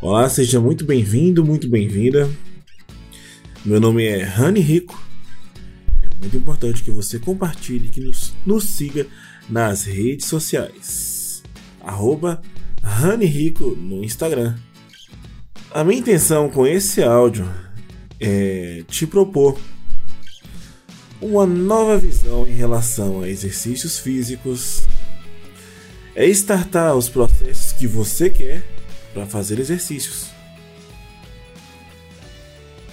Olá, seja muito bem-vindo, muito bem-vinda. Meu nome é Rani Rico. É muito importante que você compartilhe, que nos, nos siga nas redes sociais. Arroba Rani Rico no Instagram. A minha intenção com esse áudio é te propor uma nova visão em relação a exercícios físicos, é startar os processos que você quer para fazer exercícios.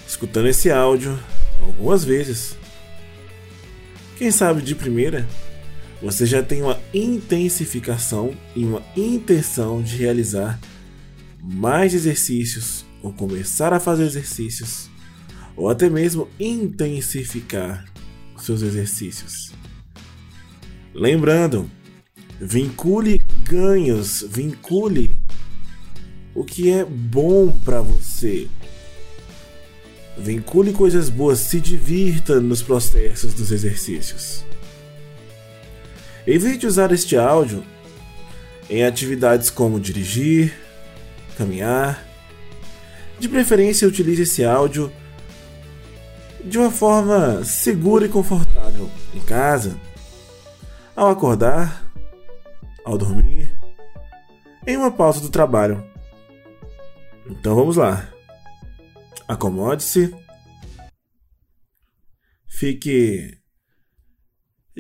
Escutando esse áudio algumas vezes, quem sabe de primeira, você já tem uma intensificação e uma intenção de realizar mais exercícios ou começar a fazer exercícios ou até mesmo intensificar seus exercícios. Lembrando, vincule ganhos, vincule o que é bom para você. Vincule coisas boas, se divirta nos processos dos exercícios. Evite usar este áudio em atividades como dirigir, caminhar. De preferência, utilize esse áudio de uma forma segura e confortável em casa, ao acordar, ao dormir, em uma pausa do trabalho. Então vamos lá. Acomode-se. Fique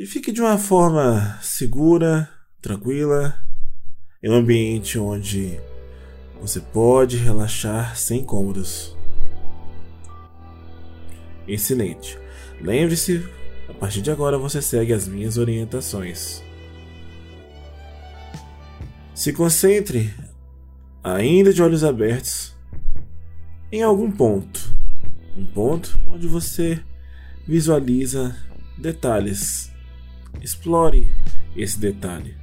fique de uma forma segura, tranquila, em um ambiente onde você pode relaxar sem incômodos. Excelente. Lembre-se, a partir de agora você segue as minhas orientações. Se concentre, ainda de olhos abertos, em algum ponto. Um ponto onde você visualiza detalhes. Explore esse detalhe.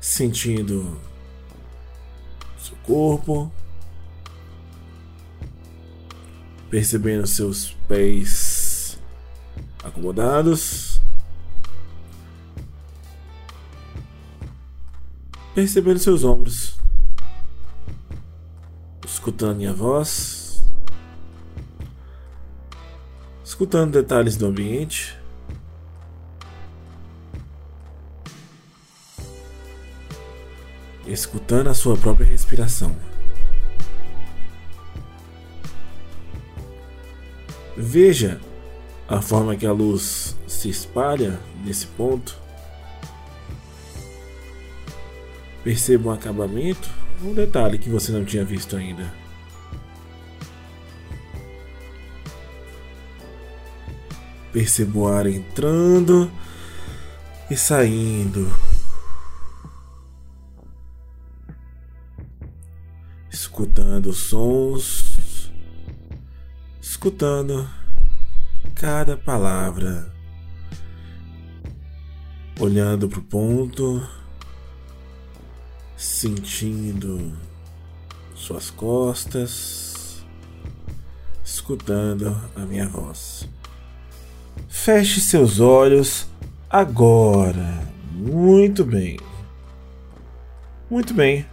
Sentindo seu corpo, percebendo seus pés acomodados, percebendo seus ombros, escutando minha voz, escutando detalhes do ambiente. Escutando a sua própria respiração. Veja a forma que a luz se espalha nesse ponto. Perceba um acabamento, um detalhe que você não tinha visto ainda. Perceba o ar entrando e saindo. Escutando sons escutando cada palavra, olhando para o ponto, sentindo suas costas, escutando a minha voz. Feche seus olhos agora. Muito bem. Muito bem.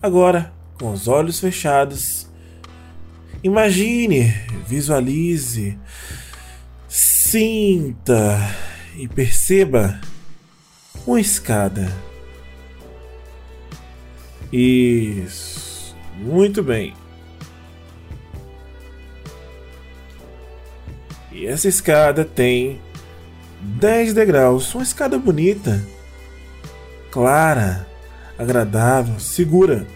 Agora, com os olhos fechados, Imagine, visualize, sinta e perceba uma escada. Isso, muito bem. E essa escada tem 10 degraus, uma escada bonita, clara, agradável, segura.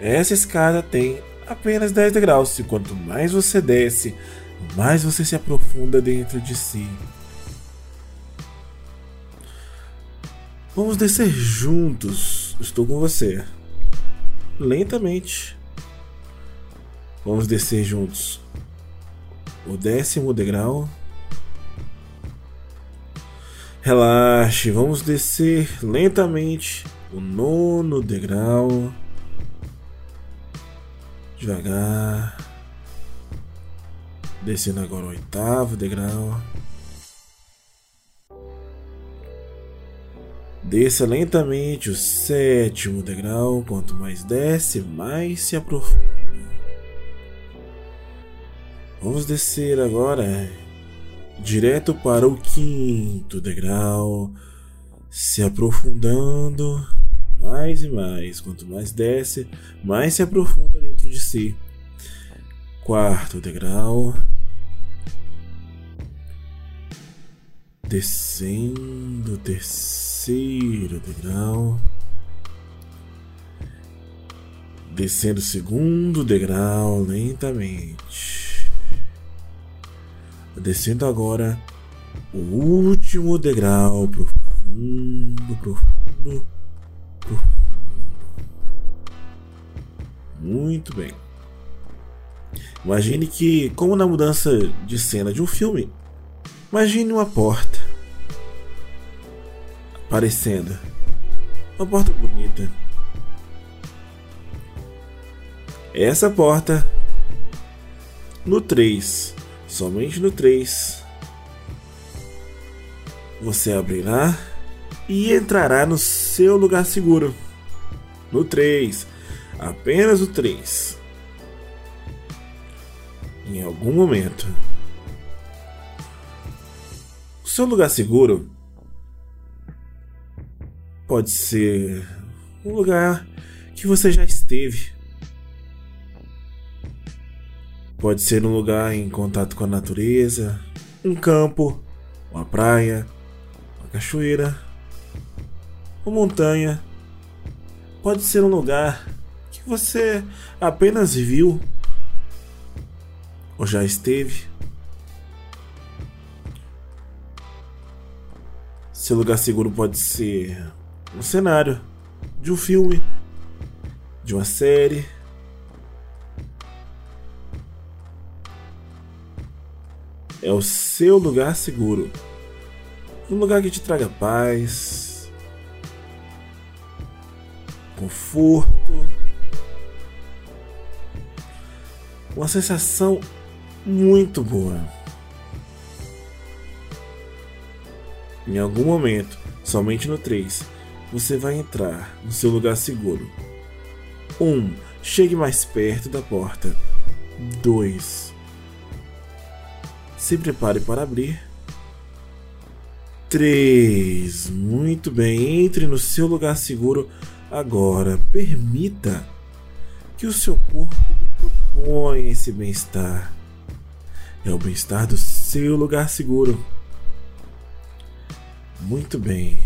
Essa escada tem apenas 10 degraus, e quanto mais você desce, mais você se aprofunda dentro de si. Vamos descer juntos. Estou com você. Lentamente. Vamos descer juntos. O décimo degrau. Relaxe, vamos descer lentamente o nono degrau. Devagar. Descendo agora o oitavo degrau. Desça lentamente o sétimo degrau. Quanto mais desce, mais se aprofunda. Vamos descer agora direto para o quinto degrau, se aprofundando mais e mais. Quanto mais desce, mais se aprofunda dentro de si. Quarto degrau. Descendo, terceiro degrau. Descendo o segundo degrau lentamente. Descendo agora o último degrau profundo, profundo, profundo. Muito bem. Imagine que, como na mudança de cena de um filme, Imagine uma porta aparecendo. Uma porta bonita. Essa porta no 3, somente no 3, você abrirá e entrará no seu lugar seguro. No 3, apenas o 3. Em algum momento seu lugar seguro pode ser um lugar que você já esteve. Pode ser um lugar em contato com a natureza, um campo, uma praia, uma cachoeira, uma montanha. Pode ser um lugar que você apenas viu ou já esteve. Seu lugar seguro pode ser um cenário de um filme, de uma série. É o seu lugar seguro. Um lugar que te traga paz, conforto, uma sensação muito boa. Em algum momento, somente no 3, você vai entrar no seu lugar seguro. 1. Um, chegue mais perto da porta. 2. Se prepare para abrir. 3. Muito bem, entre no seu lugar seguro agora. Permita que o seu corpo proponha esse bem-estar. É o bem-estar do seu lugar seguro. Muito bem.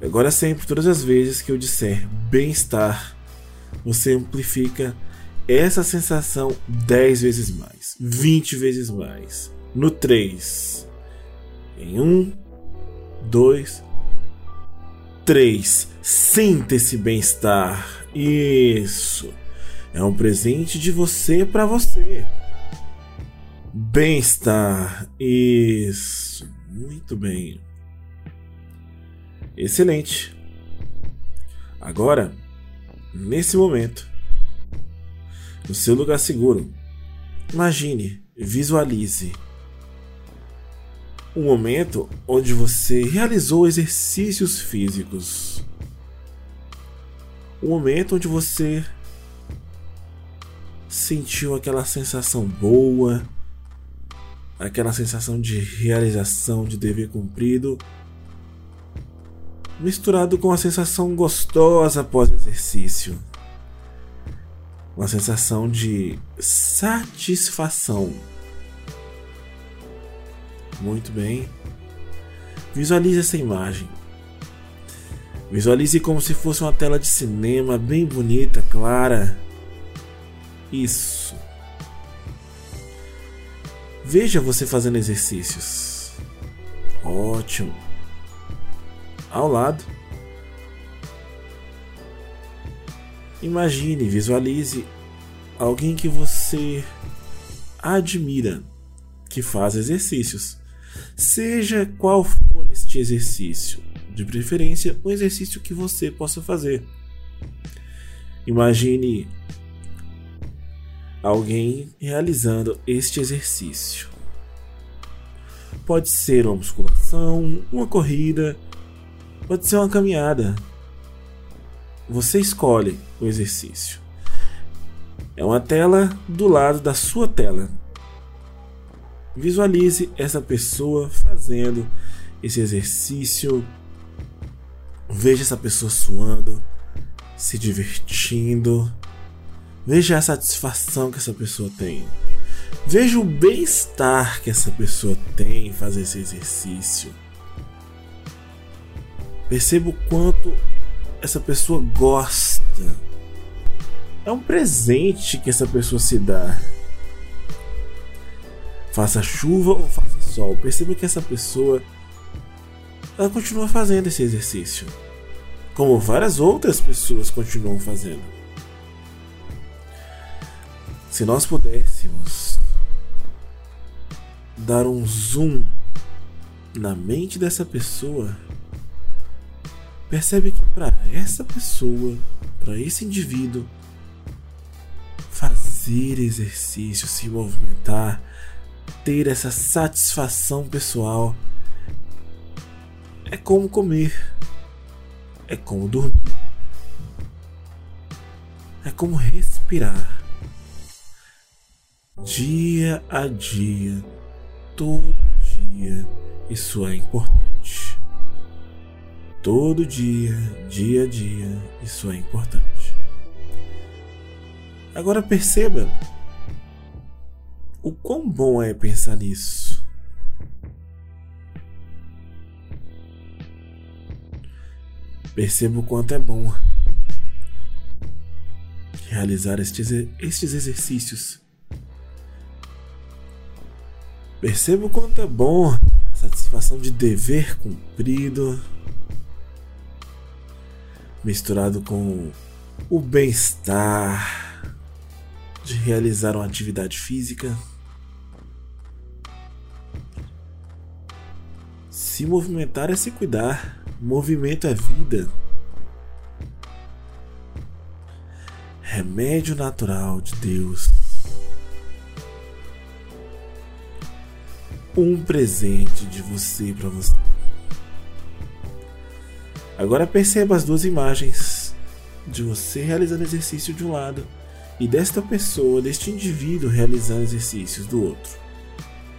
Agora sempre, todas as vezes que eu disser bem-estar, você amplifica essa sensação 10 vezes mais, 20 vezes mais. No 3. Em 1, 2, 3. Sinta esse bem-estar. Isso. É um presente de você para você. Bem-estar. Isso. Muito bem. Excelente. Agora, nesse momento, no seu lugar seguro, imagine, visualize um momento onde você realizou exercícios físicos. Um momento onde você sentiu aquela sensação boa aquela sensação de realização, de dever cumprido, misturado com a sensação gostosa após exercício. Uma sensação de satisfação. Muito bem. Visualize essa imagem. Visualize como se fosse uma tela de cinema bem bonita, clara. Isso. Veja você fazendo exercícios. Ótimo. Ao lado, imagine, visualize alguém que você admira que faz exercícios. Seja qual for este exercício, de preferência um exercício que você possa fazer. Imagine alguém realizando este exercício. Pode ser uma musculação, uma corrida, pode ser uma caminhada. Você escolhe o exercício. É uma tela do lado da sua tela. Visualize essa pessoa fazendo esse exercício. Veja essa pessoa suando, se divertindo. Veja a satisfação que essa pessoa tem. Veja o bem-estar que essa pessoa tem em fazer esse exercício. Perceba o quanto essa pessoa gosta é um presente que essa pessoa se dá. Faça chuva ou faça sol, perceba que essa pessoa ela continua fazendo esse exercício, como várias outras pessoas continuam fazendo. Se nós pudéssemos dar um zoom na mente dessa pessoa, percebe que para essa pessoa, para esse indivíduo, fazer exercício, se movimentar, ter essa satisfação pessoal. É como comer, é como dormir, é como respirar. Dia a dia, todo dia, isso é importante. Todo dia, dia a dia, isso é importante. Agora perceba o quão bom é pensar nisso. Perceba o quanto é bom realizar estes, estes exercícios. Perceba o quanto é bom a satisfação de dever cumprido, misturado com o bem-estar de realizar uma atividade física. Se movimentar é se cuidar. Movimento é vida. Remédio natural de Deus. Um presente de você para você. Agora perceba as duas imagens de você realizando exercício de um lado e desta pessoa, deste indivíduo realizando exercícios do outro.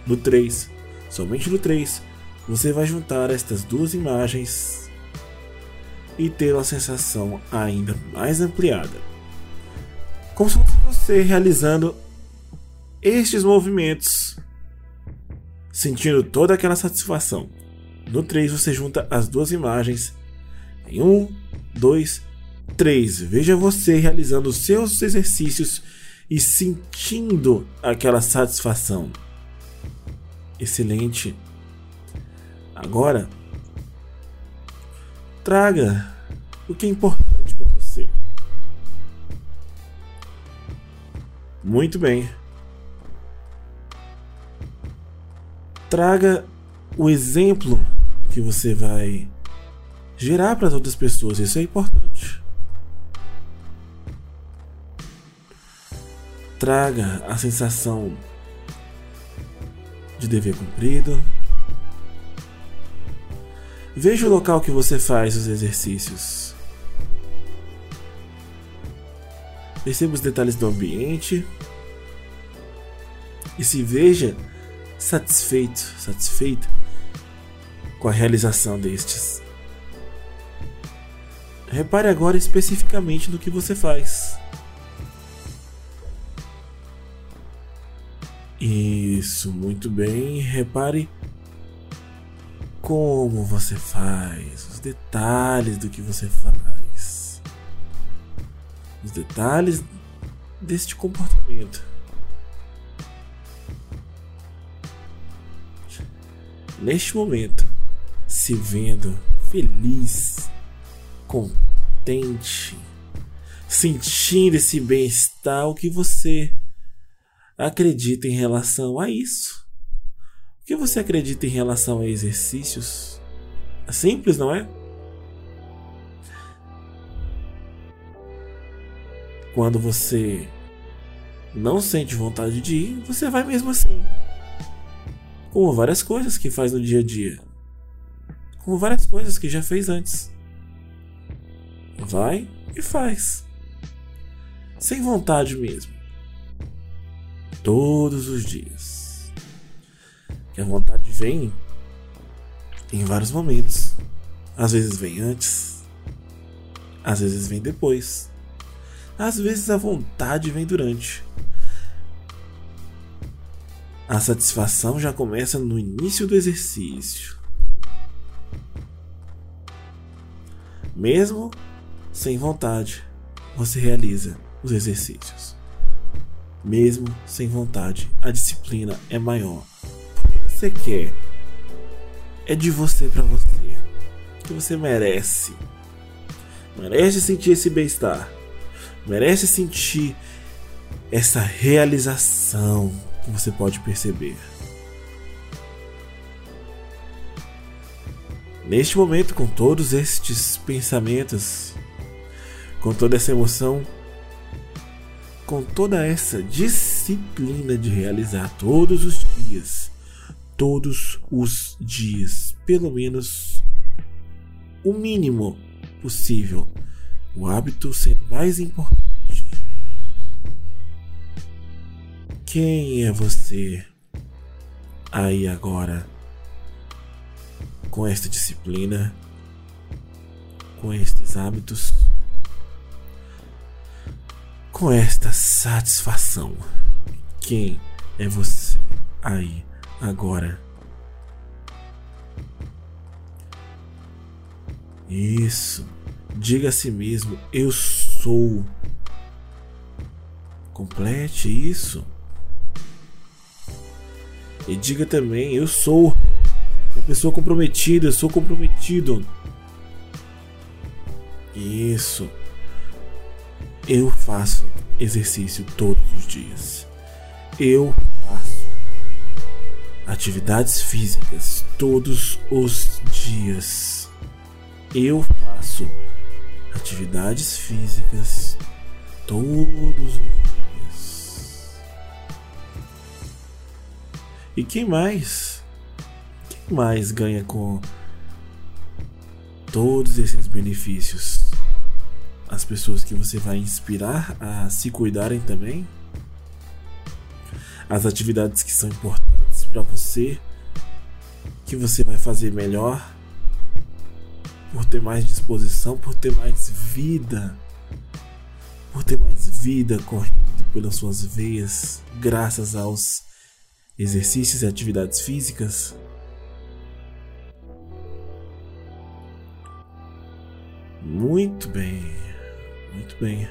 No 3, somente no 3, você vai juntar estas duas imagens e ter uma sensação ainda mais ampliada. Como se fosse você realizando estes movimentos, sentindo toda aquela satisfação. No 3 você junta as duas imagens em 1, 2 3. Veja você realizando seus exercícios e sentindo aquela satisfação. Excelente. Agora, traga o que é importante para você. Muito bem. Traga o exemplo que você vai gerar para as outras pessoas. Isso é importante. traga a sensação de dever cumprido. Veja o local que você faz os exercícios. Perceba os detalhes do ambiente e se veja satisfeito, satisfeita com a realização destes. Repare agora especificamente no que você faz. Isso, muito bem. Repare como você faz, os detalhes do que você faz, os detalhes deste comportamento. Neste momento, se vendo feliz, contente, sentindo esse bem-estar, o que você acredita em relação a isso? O que você acredita em relação a exercícios? É simples, não é? Quando você não sente vontade de ir, você vai mesmo assim. Como várias coisas que faz no dia a dia. Como várias coisas que já fez antes. Vai e faz. Sem vontade mesmo. Todos os dias. Que a vontade vem em vários momentos. Às vezes vem antes, às vezes vem depois. Às vezes a vontade vem durante. A satisfação já começa no início do exercício. Mesmo sem vontade, você realiza os exercícios. Mesmo sem vontade, a disciplina é maior. Você quer. É de você para você. Que você merece. Merece sentir esse bem-estar. Merece sentir essa realização que você pode perceber. Neste momento, com todos estes pensamentos, com toda essa emoção, com toda essa disciplina de realizar todos os dias, todos os dias, pelo menos o mínimo possível, o hábito sendo mais importante. Quem é você aí agora com esta disciplina, com estes hábitos? Com esta satisfação. Quem é você aí agora? Isso. Diga a si mesmo: Eu sou. Complete isso. E diga também: Eu sou uma pessoa comprometida. Eu sou comprometido. Isso. Eu faço exercício todos os dias. Eu faço atividades físicas todos os dias. Eu faço atividades físicas todos os dias. E quem mais? Quem mais ganha com todos esses benefícios? As pessoas que você vai inspirar a se cuidarem também, as atividades que são importantes para você, que você vai fazer melhor, por ter mais disposição, por ter mais vida, por ter mais vida correndo pelas suas veias, graças aos exercícios e atividades físicas. Muito bem. Muito bem.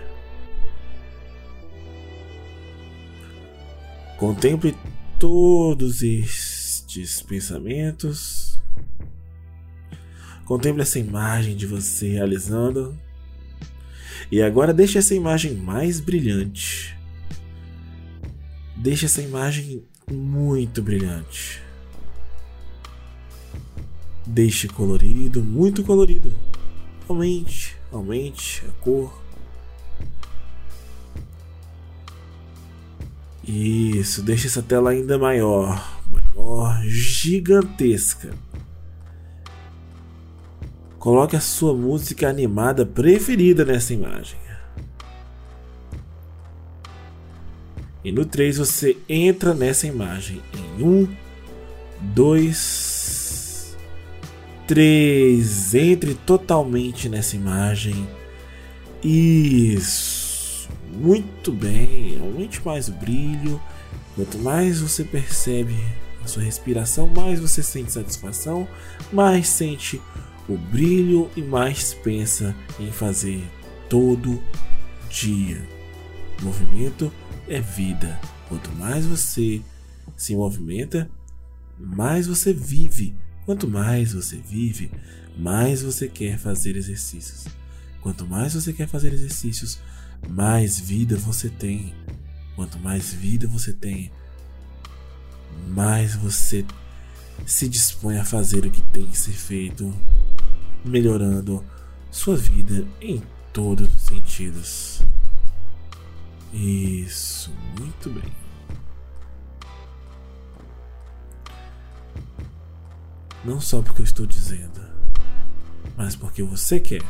Contemple todos estes pensamentos. Contemple essa imagem de você realizando. E agora deixe essa imagem mais brilhante. Deixe essa imagem muito brilhante. Deixe colorido, muito colorido. Aumente, aumente a cor. Isso, deixa essa tela ainda maior, maior, gigantesca. Coloque a sua música animada preferida nessa imagem. E no 3 você entra nessa imagem em 1, 2, 3. Entre totalmente nessa imagem. Isso. Muito bem, aumente mais o brilho. Quanto mais você percebe a sua respiração, mais você sente satisfação, mais sente o brilho e mais pensa em fazer todo dia. Movimento é vida. Quanto mais você se movimenta, mais você vive. Quanto mais você vive, mais você quer fazer exercícios. Quanto mais você quer fazer exercícios, mais vida você tem. Quanto mais vida você tem, mais você se dispõe a fazer o que tem que ser feito, melhorando sua vida em todos os sentidos. Isso, muito bem. Não só porque eu estou dizendo, mas porque você quer.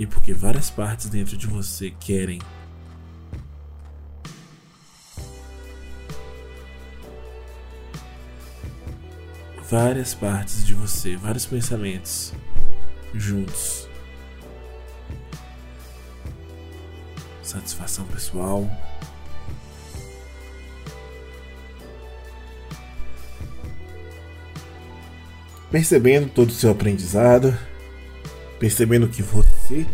E porque várias partes dentro de você querem. Várias partes de você, vários pensamentos juntos. Satisfação pessoal. percebendo todo o seu aprendizado, percebendo o que você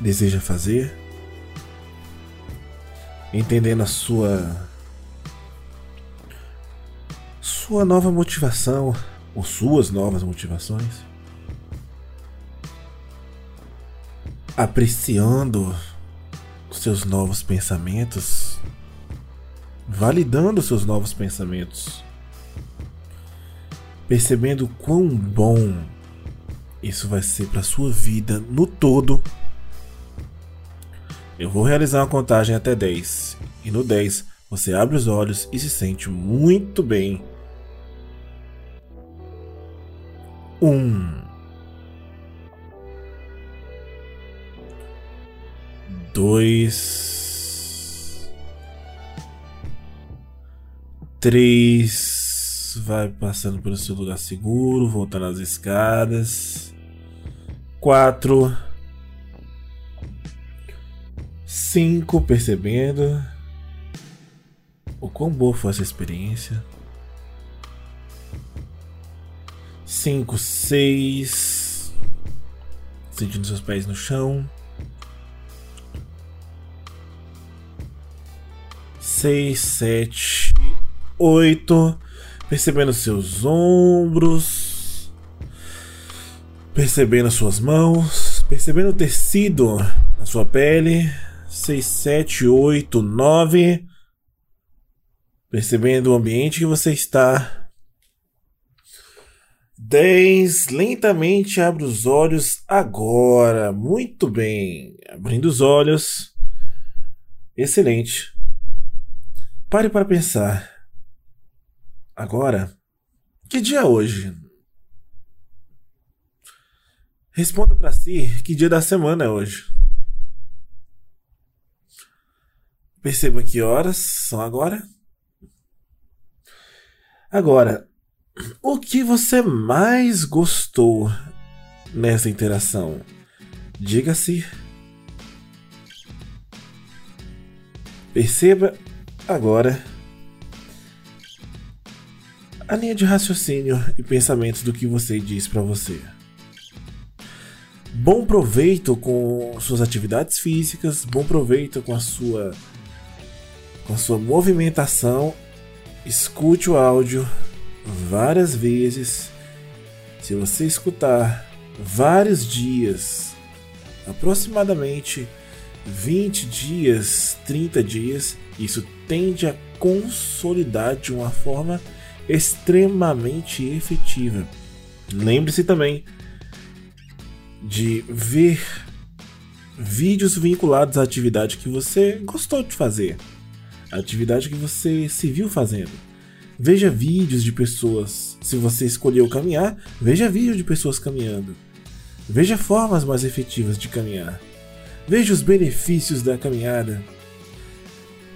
deseja fazer, entendendo a sua sua nova motivação ou suas novas motivações, apreciando seus novos pensamentos, validando seus novos pensamentos percebendo quão bom isso vai ser para sua vida no todo. Eu vou realizar uma contagem até 10 e no 10 você abre os olhos e se sente muito bem. Um, dois, três vai passando pelo seu lugar seguro, voltando as escadas. Quatro, cinco, percebendo o quão boa foi essa experiência. Cinco, seis, sentindo seus pés no chão. Seis, sete, oito percebendo seus ombros, percebendo as suas mãos, percebendo o tecido na sua pele. 6, 7, 8, 9. Percebendo o ambiente que você está. 10. Lentamente abre os olhos agora. Muito bem. Abrindo os olhos. Excelente. Pare para pensar. Agora, que dia é hoje? Responda para si que dia da semana é hoje. Perceba que horas são agora. Agora, o que você mais gostou nessa interação? Diga-se. Perceba agora a linha de raciocínio e pensamentos do que você diz para você. Bom proveito com suas atividades físicas, bom proveito com a sua com a sua movimentação. Escute o áudio várias vezes. Se você escutar vários dias, aproximadamente 20 dias, 30 dias, isso tende a consolidar de uma forma extremamente efetiva. Lembre-se também de ver vídeos vinculados à atividade que você gostou de fazer, a atividade que você se viu fazendo. Veja vídeos de pessoas. Se você escolheu caminhar, veja vídeos de pessoas caminhando. Veja formas mais efetivas de caminhar. Veja os benefícios da caminhada.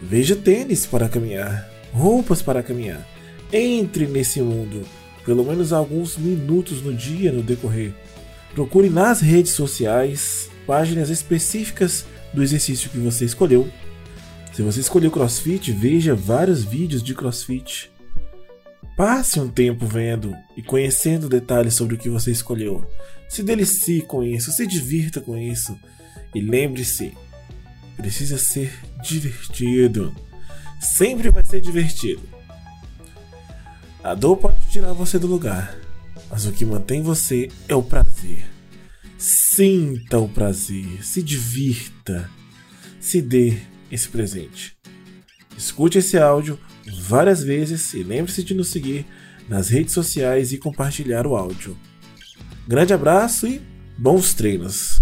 Veja tênis para caminhar, roupas para caminhar. Entre nesse mundo, pelo menos alguns minutos no dia no decorrer. Procure nas redes sociais páginas específicas do exercício que você escolheu. Se você escolheu CrossFit, veja vários vídeos de CrossFit. Passe um tempo vendo e conhecendo detalhes sobre o que você escolheu. Se delicie com isso, se divirta com isso. E lembre-se, precisa ser divertido. Sempre vai ser divertido. A dor pode tirar você do lugar, mas o que mantém você é o prazer. Sinta o prazer, se divirta, se dê esse presente. Escute esse áudio várias vezes e lembre-se de nos seguir nas redes sociais e compartilhar o áudio. Grande abraço e bons treinos!